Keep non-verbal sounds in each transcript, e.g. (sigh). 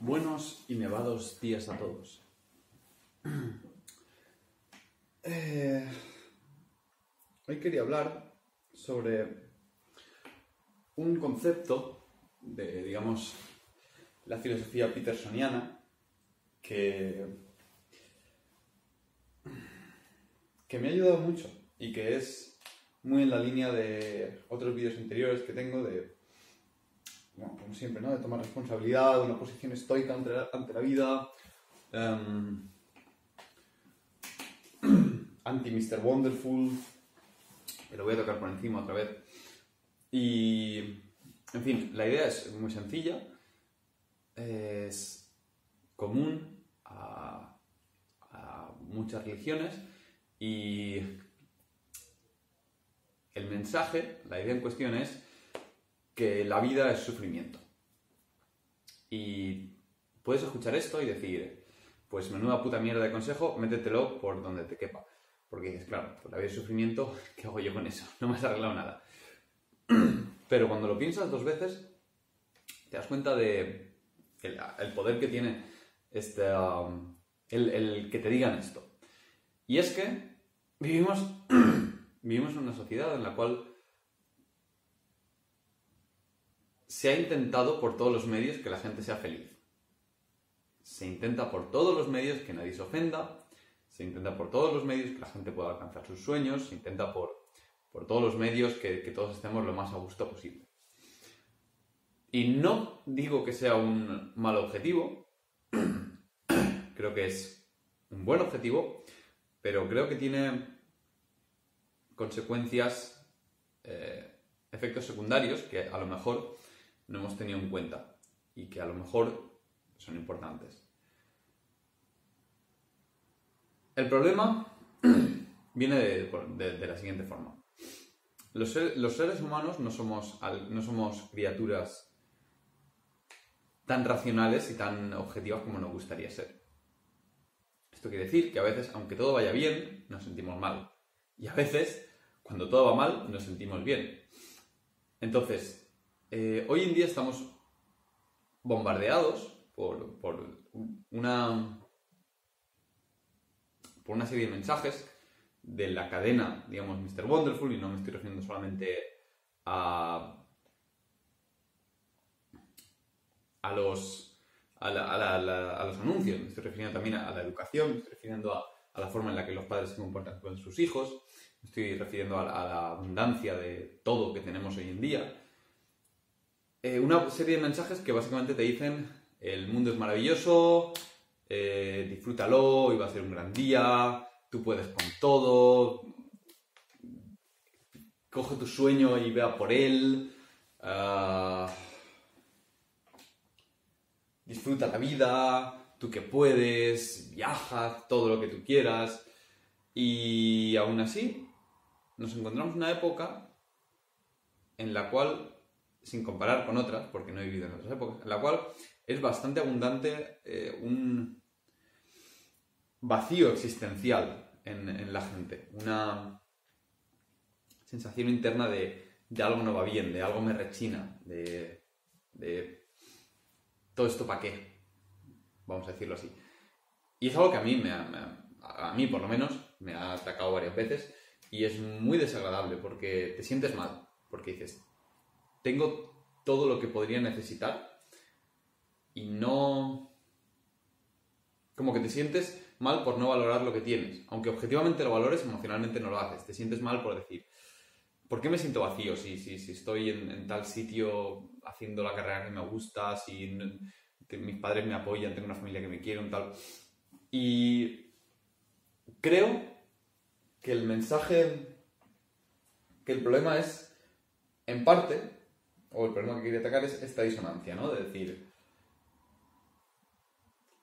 Buenos y nevados días a todos. (clears throat) Eh, hoy quería hablar sobre un concepto de, digamos, la filosofía petersoniana que, que me ha ayudado mucho y que es muy en la línea de otros vídeos anteriores que tengo de, como siempre, ¿no? de tomar responsabilidad, una posición estoica ante la, ante la vida. em, (clears throat) anti Mr. Wonderful, que lo voy a tocar por encima otra vez. Y, en fin, la idea es muy sencilla, es común a, a muchas religiones y el mensaje, la idea en cuestión es que la vida es sufrimiento. Y puedes escuchar esto y decir, pues menuda puta mierda de consejo, métetelo por donde te quepa. Porque dices, claro, pues la vida es sufrimiento, (laughs) ¿qué hago yo con eso? No me has arreglado nada. (clears throat) Pero cuando lo piensas dos veces, te das cuenta de el, poder que tiene este, um, el, el que te digan esto. Y es que vivimos, (clears throat) vivimos en una sociedad en la cual se ha intentado por todos los medios que la gente sea feliz. Se intenta por todos los medios que nadie se ofenda, se intenta por todos los medios que la gente pueda alcanzar sus sueños, se intenta por, por todos los medios que, todos estemos lo más a gusto posible. Y no digo que sea un mal objetivo, (clears throat) creo que es un buen objetivo, pero creo que tiene consecuencias, eh, efectos secundarios que a lo mejor no hemos tenido en cuenta y que a lo mejor son importantes. El problema (clears throat) viene de, la siguiente forma. Los, ser- los seres humanos no somos, no somos criaturas tan racionales y tan objetivas como nos gustaría ser. Esto quiere decir que a veces, aunque todo vaya bien, nos sentimos mal. Y a veces, cuando todo va mal, nos sentimos bien. Entonces, eh, hoy en día estamos bombardeados por, por una, por una serie de mensajes de la cadena, digamos, Mr. Wonderful, y no me estoy refiriendo solamente a, a los, a, los anuncios, me estoy refiriendo también a, la educación, me estoy refiriendo a, la forma en la que los padres se comportan con sus hijos, me estoy refiriendo a la abundancia de todo que tenemos hoy en día. Eh, una serie de mensajes que básicamente te dicen el mundo es maravilloso, eh, disfrútalo, hoy va a ser un gran día, tú puedes con todo, coge tu sueño y vea por él, ah, disfruta la vida, tú que puedes, viaja, todo lo que tú quieras. Y aún así, nos encontramos en una época en la cual, sin comparar con otras, porque no he vivido en otras épocas, en la cual es bastante abundante eh, un vacío existencial en, la gente, una sensación interna de, de algo no va bien, de algo me rechina, de, de todo esto para qué, vamos a decirlo así. Y es algo que a mí, me ha- me ha- a mí por lo menos, me ha atacado varias veces y es muy desagradable porque te sientes mal, porque dices, tengo todo lo que podría necesitar y no... Como que te sientes mal por no valorar lo que tienes. Aunque objetivamente lo valores, emocionalmente no lo haces. Te sientes mal por decir, ¿por qué me siento vacío si, si, si estoy en, tal sitio haciendo la carrera que me gusta, si mis padres me apoyan, tengo una familia que me quiere, un tal... Y creo que el mensaje, que el problema es, en parte, o el problema que quería atacar es esta disonancia, ¿no? De decir,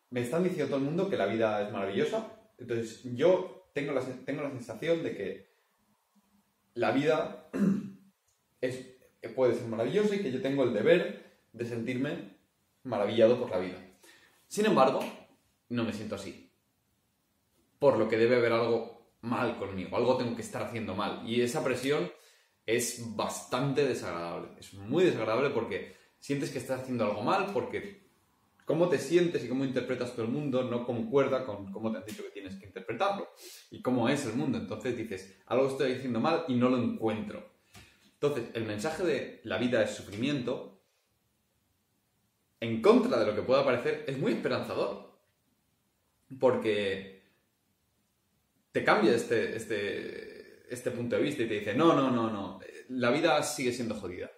me están diciendo todo el mundo que la vida es maravillosa, entonces yo tengo la, tengo la sensación de que la vida (clears throat) es, puede ser maravillosa y que yo tengo el deber de sentirme maravillado por la vida. Sin embargo, no me siento así. Por lo que debe haber algo mal conmigo, algo tengo que estar haciendo mal. Y esa presión es bastante desagradable. Es muy desagradable porque sientes que estás haciendo algo mal, porque cómo te sientes y cómo interpretas todo el mundo no concuerda con cómo te han dicho que tienes que interpretarlo y cómo es el mundo. Entonces dices, algo estoy diciendo mal y no lo encuentro. Entonces, el mensaje de la vida es sufrimiento, en contra de lo que pueda parecer, es muy esperanzador. Porque te cambia este, este, este punto de vista y te dice, no, no, no, no, la vida sigue siendo jodida.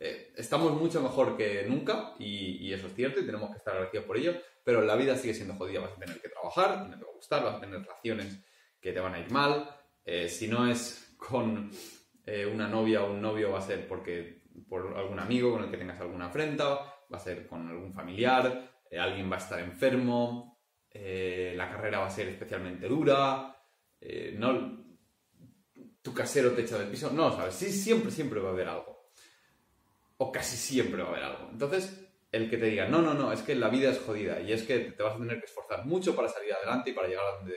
Eh, estamos mucho mejor que nunca y, eso es cierto y tenemos que estar agradecidos por ello, pero la vida sigue siendo jodida. Vas a tener que trabajar, no te va a gustar, vas a tener relaciones que te van a ir mal. Eh, si no es con eh, una novia o un novio, va a ser porque por algún amigo con el que tengas alguna afrenta, va a ser con algún familiar, alguien va a estar enfermo, la carrera va a ser especialmente dura, no, tu casero te echa del piso, no sabes, sí, siempre, siempre va a haber algo o casi siempre va a haber algo. Entonces, el que te diga, no, no, no, es que la vida es jodida y es que te vas a tener que esforzar mucho para salir adelante y para llegar a donde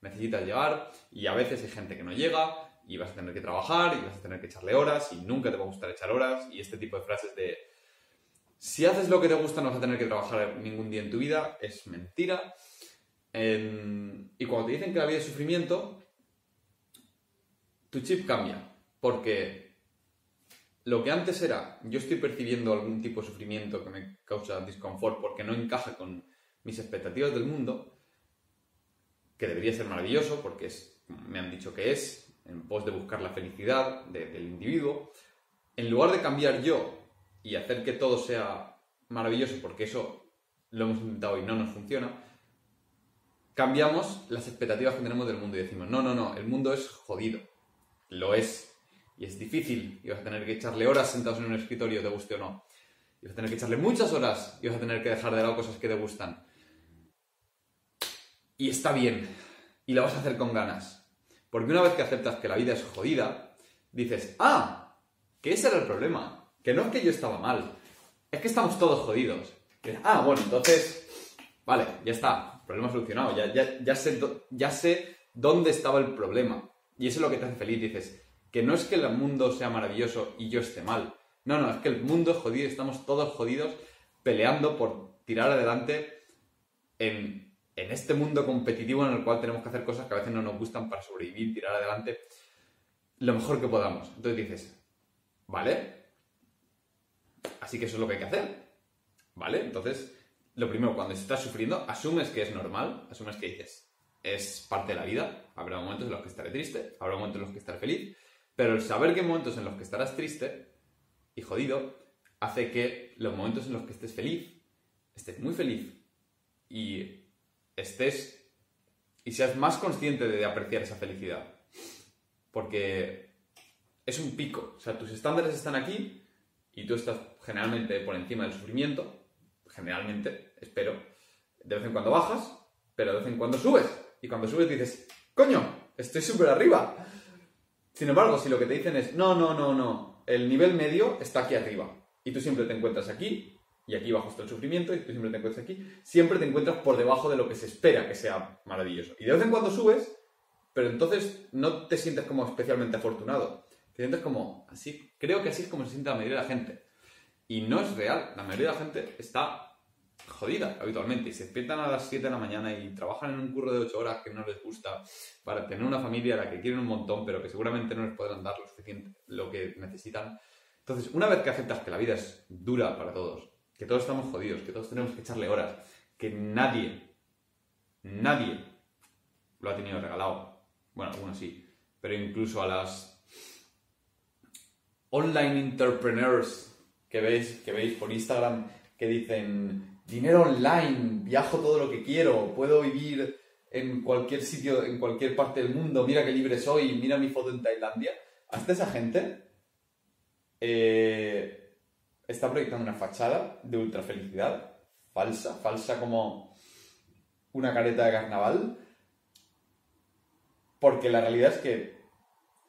necesitas llegar y a veces hay gente que no llega y vas a tener que trabajar y vas a tener que echarle horas y nunca te va a gustar echar horas y este tipo de frases de si haces lo que te gusta no vas a tener que trabajar ningún día en tu vida es mentira. y cuando te dicen que la vida es sufrimiento, tu chip cambia porque lo que antes era, yo estoy percibiendo algún tipo de sufrimiento que me causa disconfort porque no encaja con mis expectativas del mundo, que debería ser maravilloso porque es, me han dicho que es, en pos de buscar la felicidad del individuo, en lugar de cambiar yo y hacer que todo sea maravilloso, porque eso lo hemos intentado y no nos funciona, cambiamos las expectativas que tenemos del mundo y decimos, no, no, no, el mundo es jodido, lo es, y es difícil y vas a tener que echarle horas sentados en un escritorio, te guste o no. Y vas a tener que echarle muchas horas y vas a tener que dejar de lado cosas que te gustan. Y está bien. Y lo vas a hacer con ganas. Porque una vez que aceptas que la vida es jodida, dices, ah, que ese era el problema. Que no es que yo estaba mal. Es que estamos todos jodidos. ah, bueno, entonces, vale, ya está. Problema solucionado. Ya, ya, ya, sé, ya sé dónde estaba el problema. Y eso es lo que te hace feliz. Dices, que no es que el mundo sea maravilloso y yo esté mal. No, no, es que el mundo es jodido, estamos todos jodidos peleando por tirar adelante en, en este mundo competitivo en el cual tenemos que hacer cosas que a veces no nos gustan para sobrevivir, tirar adelante lo mejor que podamos. Entonces dices, ¿vale? Así que eso es lo que hay que hacer. ¿Vale? Entonces, lo primero, cuando estás sufriendo, asumes que es normal, asumes que dices, es parte de la vida, habrá momentos en los que estaré triste, habrá momentos en los que estaré feliz, pero el saber que hay momentos en los que estarás triste y jodido hace que los momentos en los que estés feliz, estés muy feliz y estés y seas más consciente de apreciar esa felicidad. Porque es un pico. O sea, tus estándares están aquí y tú estás generalmente por encima del sufrimiento. Generalmente, espero. De vez en cuando bajas, pero de vez en cuando subes. Y cuando subes dices, coño, estoy súper arriba. Sin embargo, si lo que te dicen es, no, no, no, no, el nivel medio está aquí arriba y tú siempre te encuentras aquí y aquí bajo está el sufrimiento y tú siempre te encuentras aquí, siempre te encuentras por debajo de lo que se espera que sea maravilloso. Y de vez en cuando subes, pero entonces no te sientes como especialmente afortunado. Te sientes como así, creo que así es como se siente la mayoría de la gente. Y no es real, la mayoría de la gente está jodida habitualmente se despiertan a las 7 de la mañana y trabajan en un curro de 8 horas que no les gusta para tener una familia a la que quieren un montón pero que seguramente no les podrán dar lo suficiente, lo que necesitan. Entonces, una vez que aceptas que la vida es dura para todos, que todos estamos jodidos, que todos tenemos que echarle horas, que nadie, nadie lo ha tenido regalado, bueno, algunos sí, pero incluso a las online entrepreneurs que veis, que veis por Instagram que dicen dinero online, viajo todo lo que quiero, puedo vivir en cualquier sitio, en cualquier parte del mundo, mira qué libre soy, mira mi foto en Tailandia. Hasta esa gente eh, está proyectando una fachada de ultra felicidad, falsa, falsa como una careta de carnaval, porque la realidad es que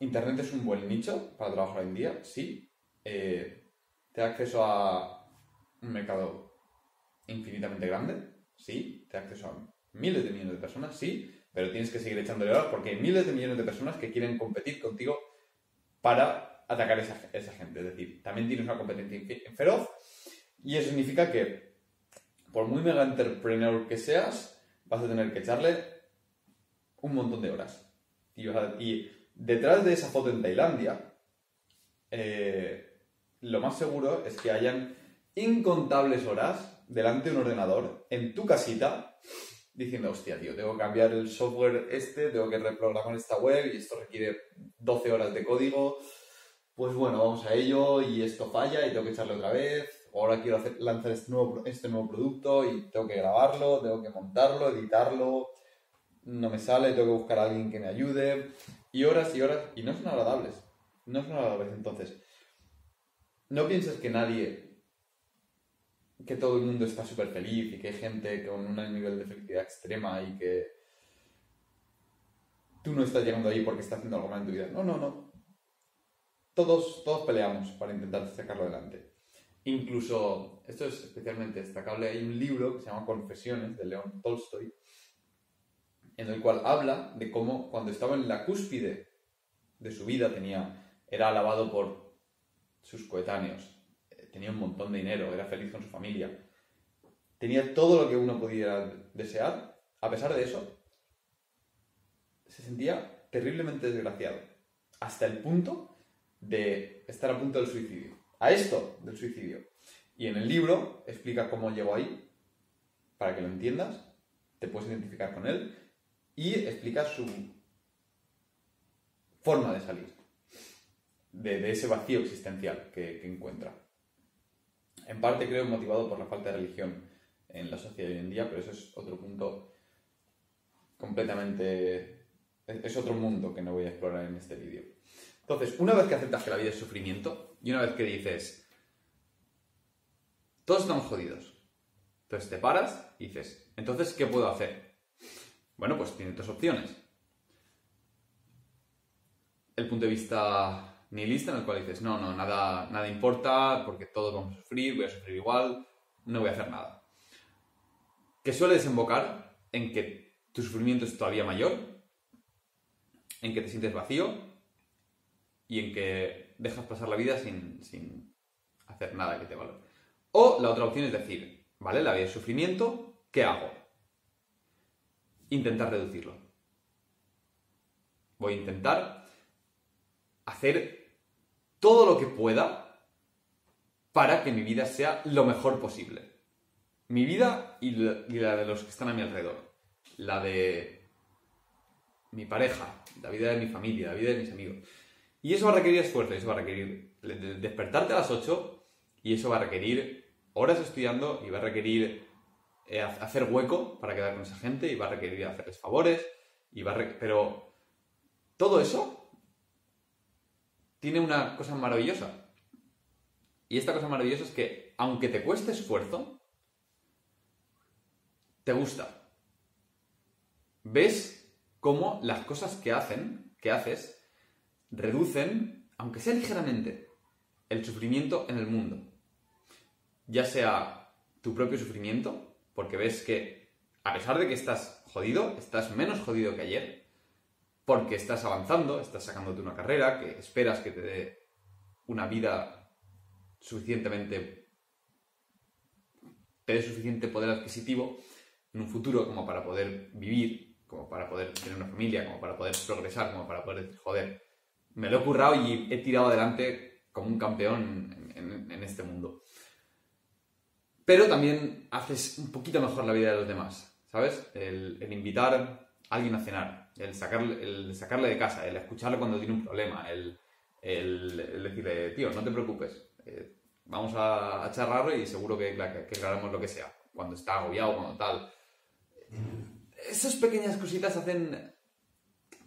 Internet es un buen nicho para trabajar hoy en día, sí, eh, te da acceso a un mercado infinitamente grande, sí, te acceso a miles de millones de personas, sí, pero tienes que seguir echándole horas porque hay miles de millones de personas que quieren competir contigo para atacar a esa, gente. Es decir, también tienes una competencia feroz y eso significa que por muy mega entrepreneur que seas, vas a tener que echarle un montón de horas. Y detrás de esa foto en Tailandia, eh, lo más seguro es que hayan incontables horas delante de un ordenador en tu casita diciendo, hostia, tío, tengo que cambiar el software este, tengo que reprogramar esta web y esto requiere 12 horas de código. Pues bueno, vamos a ello y esto falla y tengo que echarle otra vez. Ahora quiero hacer- lanzar este nuevo, este nuevo producto y tengo que grabarlo, tengo que montarlo, editarlo. No me sale, tengo que buscar a alguien que me ayude. Y horas y horas. Y no son agradables. No son agradables. Entonces, no pienses que nadie que todo el mundo está súper feliz y que hay gente con un nivel de felicidad extrema y que tú no estás llegando ahí porque estás haciendo algo mal en tu vida. No, no, no. Todos, todos peleamos para intentar sacarlo adelante. Incluso, esto es especialmente destacable, hay un libro que se llama Confesiones de León Tolstoy, en el cual habla de cómo cuando estaba en la cúspide de su vida tenía, era alabado por sus coetáneos, tenía un montón de dinero, era feliz con su familia, tenía todo lo que uno pudiera desear, a pesar de eso, se sentía terriblemente desgraciado, hasta el punto de estar a punto del suicidio, a esto del suicidio. Y en el libro explica cómo llegó ahí, para que lo entiendas, te puedes identificar con él, y explica su forma de salir de, ese vacío existencial que encuentra. En parte creo motivado por la falta de religión en la sociedad hoy en día, pero eso es otro punto completamente... es- otro mundo que no voy a explorar en este vídeo. Entonces, una vez que aceptas que la vida es sufrimiento, y una vez que dices, todos estamos jodidos, entonces te paras y dices, entonces, ¿qué puedo hacer? Bueno, pues tienes dos opciones. El punto de vista nihilista, en el cual dices, no, no, nada, nada importa, porque todos vamos a sufrir, voy a sufrir igual, no voy a hacer nada. Que suele desembocar en que tu sufrimiento es todavía mayor, en que te sientes vacío y en que dejas pasar la vida sin, sin hacer nada que te valore. O la otra opción es decir, vale, la vida es sufrimiento, ¿qué hago? Intentar reducirlo. Voy a intentar hacer todo lo que pueda para que mi vida sea lo mejor posible. Mi vida y la, de los que están a mi alrededor. La de mi pareja, la vida de mi familia, la vida de mis amigos. Y eso va a requerir esfuerzo, eso va a requerir de- de- despertarte a las 8 y eso va a requerir horas estudiando y va a requerir eh, ha- hacer hueco para quedar con esa gente y va a requerir hacerles favores y va pero todo eso tiene una cosa maravillosa. Y esta cosa maravillosa es que aunque te cueste esfuerzo te gusta. Ves cómo las cosas que hacen que haces reducen aunque sea ligeramente el sufrimiento en el mundo. Ya sea tu propio sufrimiento, porque ves que a pesar de que estás jodido, estás menos jodido que ayer, porque estás avanzando, estás sacándote una carrera, que esperas que te dé una vida suficientemente... te dé suficiente poder adquisitivo en un futuro como para poder vivir, como para poder tener una familia, como para poder progresar, como para poder decir, joder, me lo he currado y he tirado adelante como un campeón en- este mundo pero también haces un poquito mejor la vida de los demás, ¿sabes? El invitar a alguien a cenar, el sacarle, el sacarle de casa, el escucharle cuando tiene un problema, el, el- decirle, tío, no te preocupes, eh, vamos a, a charlar y seguro que, que, que aclaramos lo que sea, cuando está agobiado, cuando tal. Esas pequeñas cositas hacen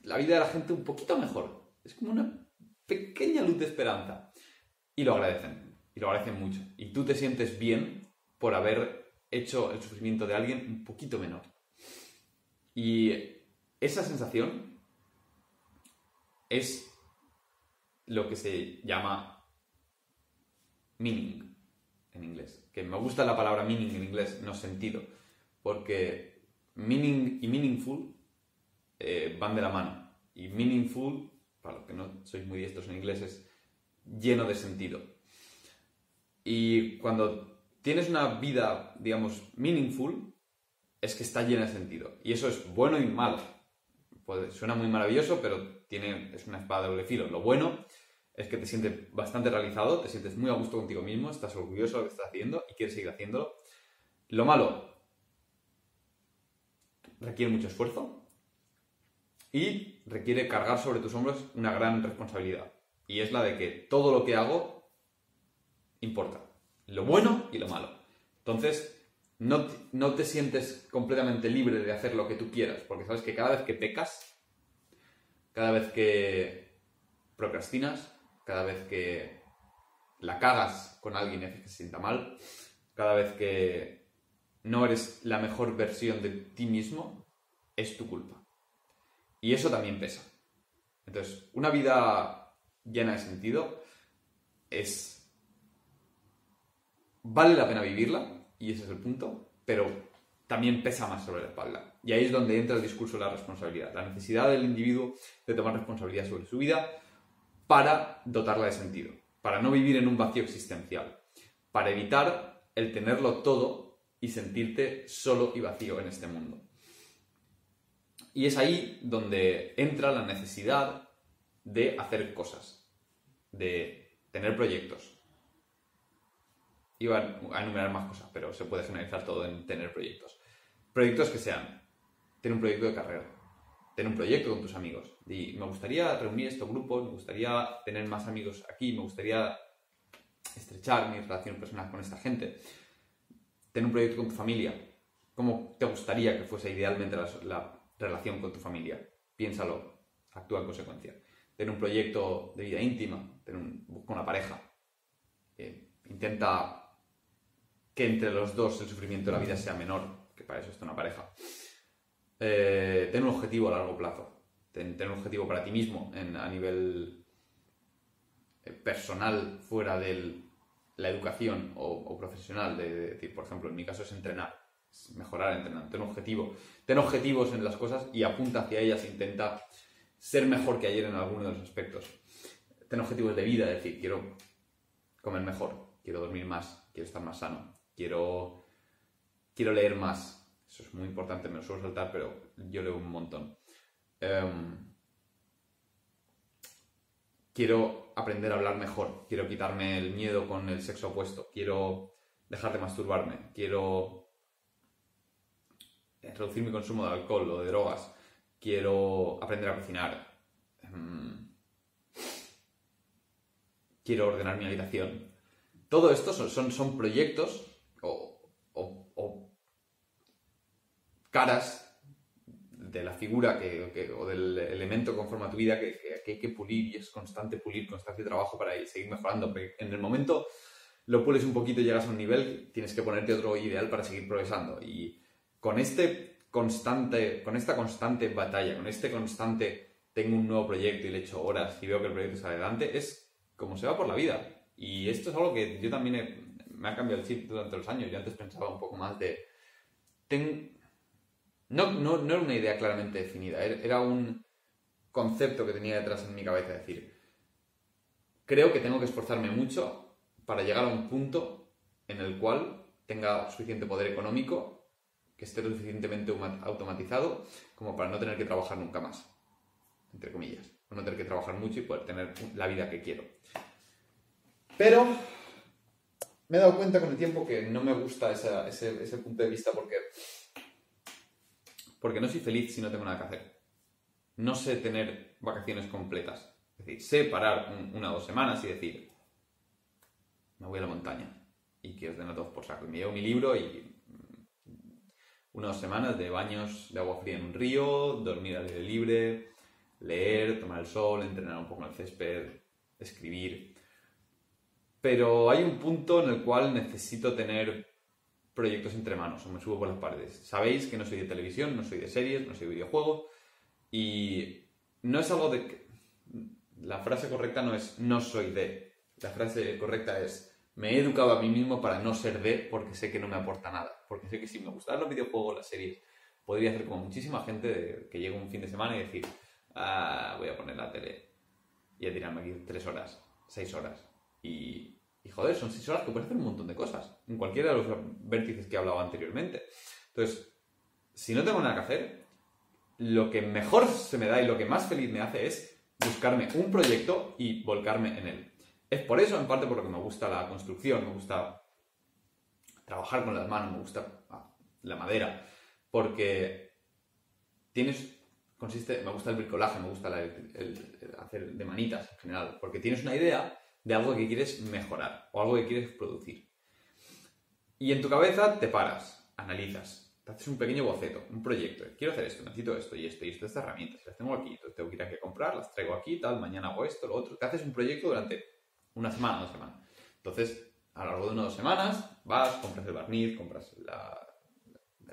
la vida de la gente un poquito mejor. Es como una pequeña luz de esperanza. Y lo agradecen. Y lo agradecen mucho. Y tú te sientes bien por haber hecho el sufrimiento de alguien un poquito menor. Y esa sensación es lo que se llama meaning en inglés. Que me gusta la palabra meaning en inglés, no sentido, porque meaning y meaningful eh, van de la mano. Y meaningful, para los que no sois muy diestros en inglés, es lleno de sentido. Y cuando tienes una vida, digamos, meaningful, es que está llena de sentido. Y eso es bueno y malo. Pues suena muy maravilloso, pero tiene, es una espada de doble filo. Lo bueno es que te sientes bastante realizado, te sientes muy a gusto contigo mismo, estás orgulloso de lo que estás haciendo y quieres seguir haciéndolo. Lo malo requiere mucho esfuerzo y requiere cargar sobre tus hombros una gran responsabilidad. Y es la de que todo lo que hago importa. Lo bueno y lo malo. Entonces, no, no te sientes completamente libre de hacer lo que tú quieras, porque sabes que cada vez que pecas, cada vez que procrastinas, cada vez que la cagas con alguien que se sienta mal, cada vez que no eres la mejor versión de ti mismo, es tu culpa. Y eso también pesa. Entonces, una vida llena de sentido es... Vale la pena vivirla, y ese es el punto, pero también pesa más sobre la espalda. Y ahí es donde entra el discurso de la responsabilidad, la necesidad del individuo de tomar responsabilidad sobre su vida para dotarla de sentido, para no vivir en un vacío existencial, para evitar el tenerlo todo y sentirte solo y vacío en este mundo. Y es ahí donde entra la necesidad de hacer cosas, de tener proyectos. Iba a enumerar más cosas, pero se puede generalizar todo en tener proyectos. Proyectos que sean, tener un proyecto de carrera, tener un proyecto con tus amigos. Me gustaría reunir estos grupos, me gustaría tener más amigos aquí, me gustaría estrechar mis relaciones personales con esta gente. Tener un proyecto con tu familia. ¿Cómo te gustaría que fuese idealmente la, relación con tu familia? Piénsalo, actúa en consecuencia. Tener un proyecto de vida íntima, tener un, busca una pareja. Intenta que entre los dos el sufrimiento de la vida sea menor que para eso está una pareja. Eh, ten un objetivo a largo plazo. Ten, un objetivo para ti mismo a nivel eh, personal, fuera de la educación o, profesional. De, decir, por ejemplo, en mi caso es entrenar, mejorar entrenando. Ten objetivo. Ten objetivos en las cosas y apunta hacia ellas. Intenta ser mejor que ayer en alguno de los aspectos. Ten objetivos de vida, es decir, quiero comer mejor, quiero dormir más, quiero estar más sano, quiero quiero leer más. Eso es muy importante, me lo suelo saltar, pero yo leo un montón. Em, quiero aprender a hablar mejor, quiero quitarme el miedo con el sexo opuesto, quiero dejar de masturbarme, quiero reducir mi consumo de alcohol o de drogas, quiero aprender a cocinar, em, quiero ordenar mi habitación. Todo esto son, son proyectos caras de la figura que, o del elemento que conforma tu vida que, hay que pulir y es constante pulir, constante trabajo para seguir mejorando. En el momento lo pules un poquito llegas a un nivel, tienes que ponerte otro ideal para seguir progresando. Y con este constante, con esta constante batalla, con este constante tengo un nuevo proyecto y le echo horas y veo que el proyecto sale adelante, es como se va por la vida. Y esto es algo que yo también me ha cambiado el chip durante los años. Yo antes pensaba un poco más de... No, no, no era una idea claramente definida, era un concepto que tenía detrás en mi cabeza. Decir, creo que tengo que esforzarme mucho para llegar a un punto en el cual tenga suficiente poder económico, que esté lo suficientemente automatizado como para no tener que trabajar nunca más, entre comillas, no tener que trabajar mucho y poder tener la vida que quiero. Pero me he dado cuenta con el tiempo que no me gusta ese, ese punto de vista porque porque no soy feliz si no tengo nada que hacer. No sé tener vacaciones completas. Es decir, sé parar una o dos semanas y decir, me voy a la montaña y que os den a todos por saco. Y me llevo mi libro y mm, una o dos semanas de baños de agua fría en un río, dormir al aire libre, leer, tomar el sol, entrenar un poco en el césped, escribir. Pero hay un punto en el cual necesito tener proyectos entre manos o me subo por las paredes. Sabéis que no soy de televisión, no soy de series, no soy de videojuegos y no es algo de... Que... La frase correcta no es no soy de. La frase correcta es me he educado a mí mismo para no ser de porque sé que no me aporta nada. Porque sé que si me gustaran los videojuegos, las series, podría hacer como muchísima gente que llega un fin de semana y decir, ah, voy a poner la tele y a tirarme aquí tres horas, seis horas. Y joder, son seis horas que puedes hacer un montón de cosas. en cualquiera de los vértices que he hablado anteriormente. Entonces, si no tengo nada que hacer, lo que mejor se me da y lo que más feliz me hace es buscarme un proyecto y volcarme en él. Es por eso, en parte, porque me gusta la construcción, me gusta trabajar con las manos, me gusta ah, la madera, porque tienes, consiste, me gusta el bricolaje, me gusta el, hacer de manitas en general, porque tienes una idea de algo que quieres mejorar o algo que quieres producir. Y en tu cabeza te paras, analizas, te haces un pequeño boceto, un proyecto. Quiero hacer esto, necesito esto y esto y esto, estas herramientas, las tengo aquí, entonces tengo que ir a comprar, las traigo aquí, tal, mañana hago esto, lo otro. Te haces un proyecto durante una semana, dos semanas. Entonces, a lo largo de unas dos semanas, vas, compras el barniz, compras la,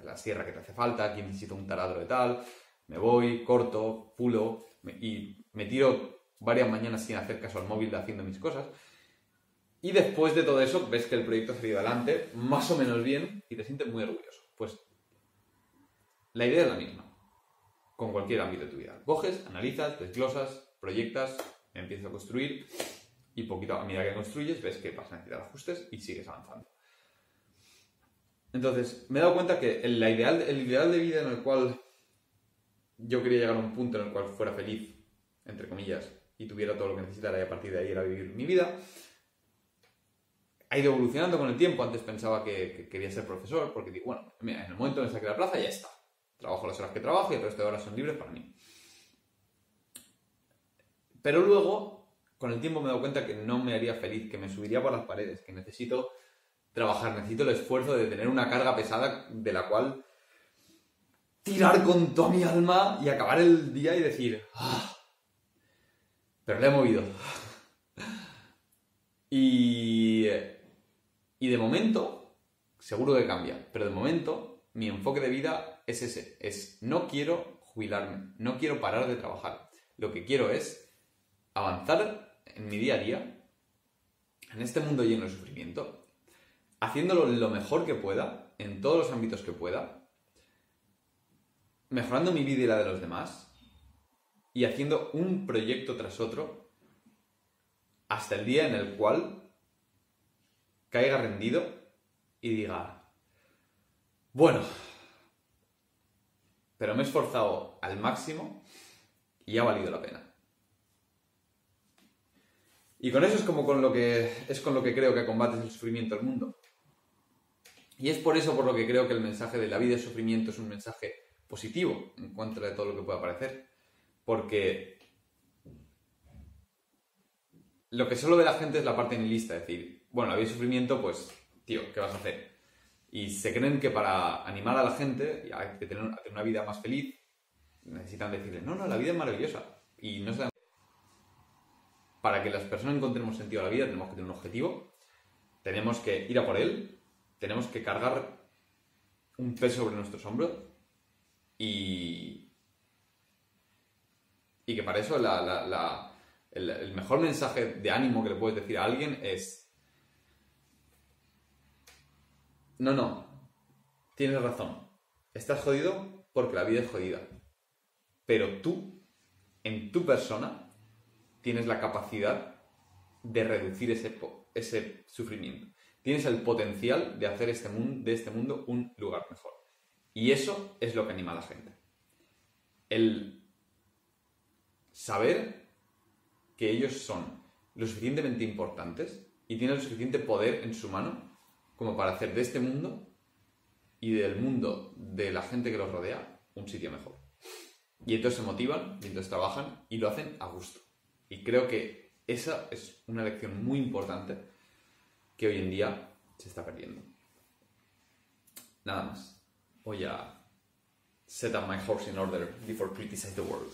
la sierra que te hace falta, aquí necesito un taladro de tal, me voy, corto, pulo y me tiro varias mañanas sin hacer caso al móvil haciendo mis cosas. Y después de todo eso, ves que el proyecto ha salido adelante, más o menos bien, y te sientes muy orgulloso. Pues la idea es la misma, con cualquier ámbito de tu vida. Coges, analizas, desglosas, proyectas, empiezas a construir y poquito a medida que construyes ves que vas a necesitar ajustes y sigues avanzando. Entonces, me he dado cuenta que el, ideal, el ideal de vida en el cual yo quería llegar a un punto en el cual fuera feliz, entre comillas, y tuviera todo lo que necesitara y a partir de ahí era vivir mi vida, ha ido evolucionando con el tiempo. Antes pensaba que, quería ser profesor porque digo, bueno, mira, en el momento en que la plaza ya está. Trabajo las horas que trabajo y el resto de horas son libres para mí. Pero luego con el tiempo me he dado cuenta que no me haría feliz, que me subiría por las paredes, que necesito trabajar, necesito el esfuerzo de tener una carga pesada de la cual tirar con toda mi alma y acabar el día y decir, ah, pero le he movido. y, y de momento, seguro que cambia, pero de momento mi enfoque de vida es ese, es no quiero jubilarme, no quiero parar de trabajar. Lo que quiero es avanzar en mi día a día, en este mundo lleno de sufrimiento, haciéndolo lo mejor que pueda, en todos los ámbitos que pueda, mejorando mi vida y la de los demás, y haciendo un proyecto tras otro hasta el día en el cual caiga rendido y diga, bueno, pero me he esforzado al máximo y ha valido la pena. Y con eso es como con lo que es con lo que creo que combates el sufrimiento del mundo. Y es por eso por lo que creo que el mensaje de la vida y sufrimiento es un mensaje positivo en contra de todo lo que pueda parecer. Porque lo que solo ve la gente es la parte nihilista, es decir, bueno, y sufrimiento, pues, tío, ¿qué vas a hacer? Y se creen que para animar a la gente a tener una vida más feliz, necesitan decirle, no, no, la vida es maravillosa. Y no se para que las personas encontremos sentido a la vida tenemos que tener un objetivo, tenemos que ir a por él, tenemos que cargar un peso sobre nuestros hombros y, y que para eso el, el mejor mensaje de ánimo que le puedes decir a alguien es, no, no, tienes razón, estás jodido porque la vida es jodida, pero tú, en tu persona, tienes la capacidad de reducir ese, ese sufrimiento. Tienes el potencial de hacer este mundo, de este mundo un lugar mejor. Y eso es lo que anima a la gente. El saber que ellos son lo suficientemente importantes y tienen el suficiente poder en su mano como para hacer de este mundo y del mundo de la gente que los rodea un sitio mejor. Y entonces se motivan, y entonces trabajan y lo hacen a gusto. Y creo que esa es una lección muy importante que hoy en día se está perdiendo. Nada más. Voy a set up my horse in order before criticize the world.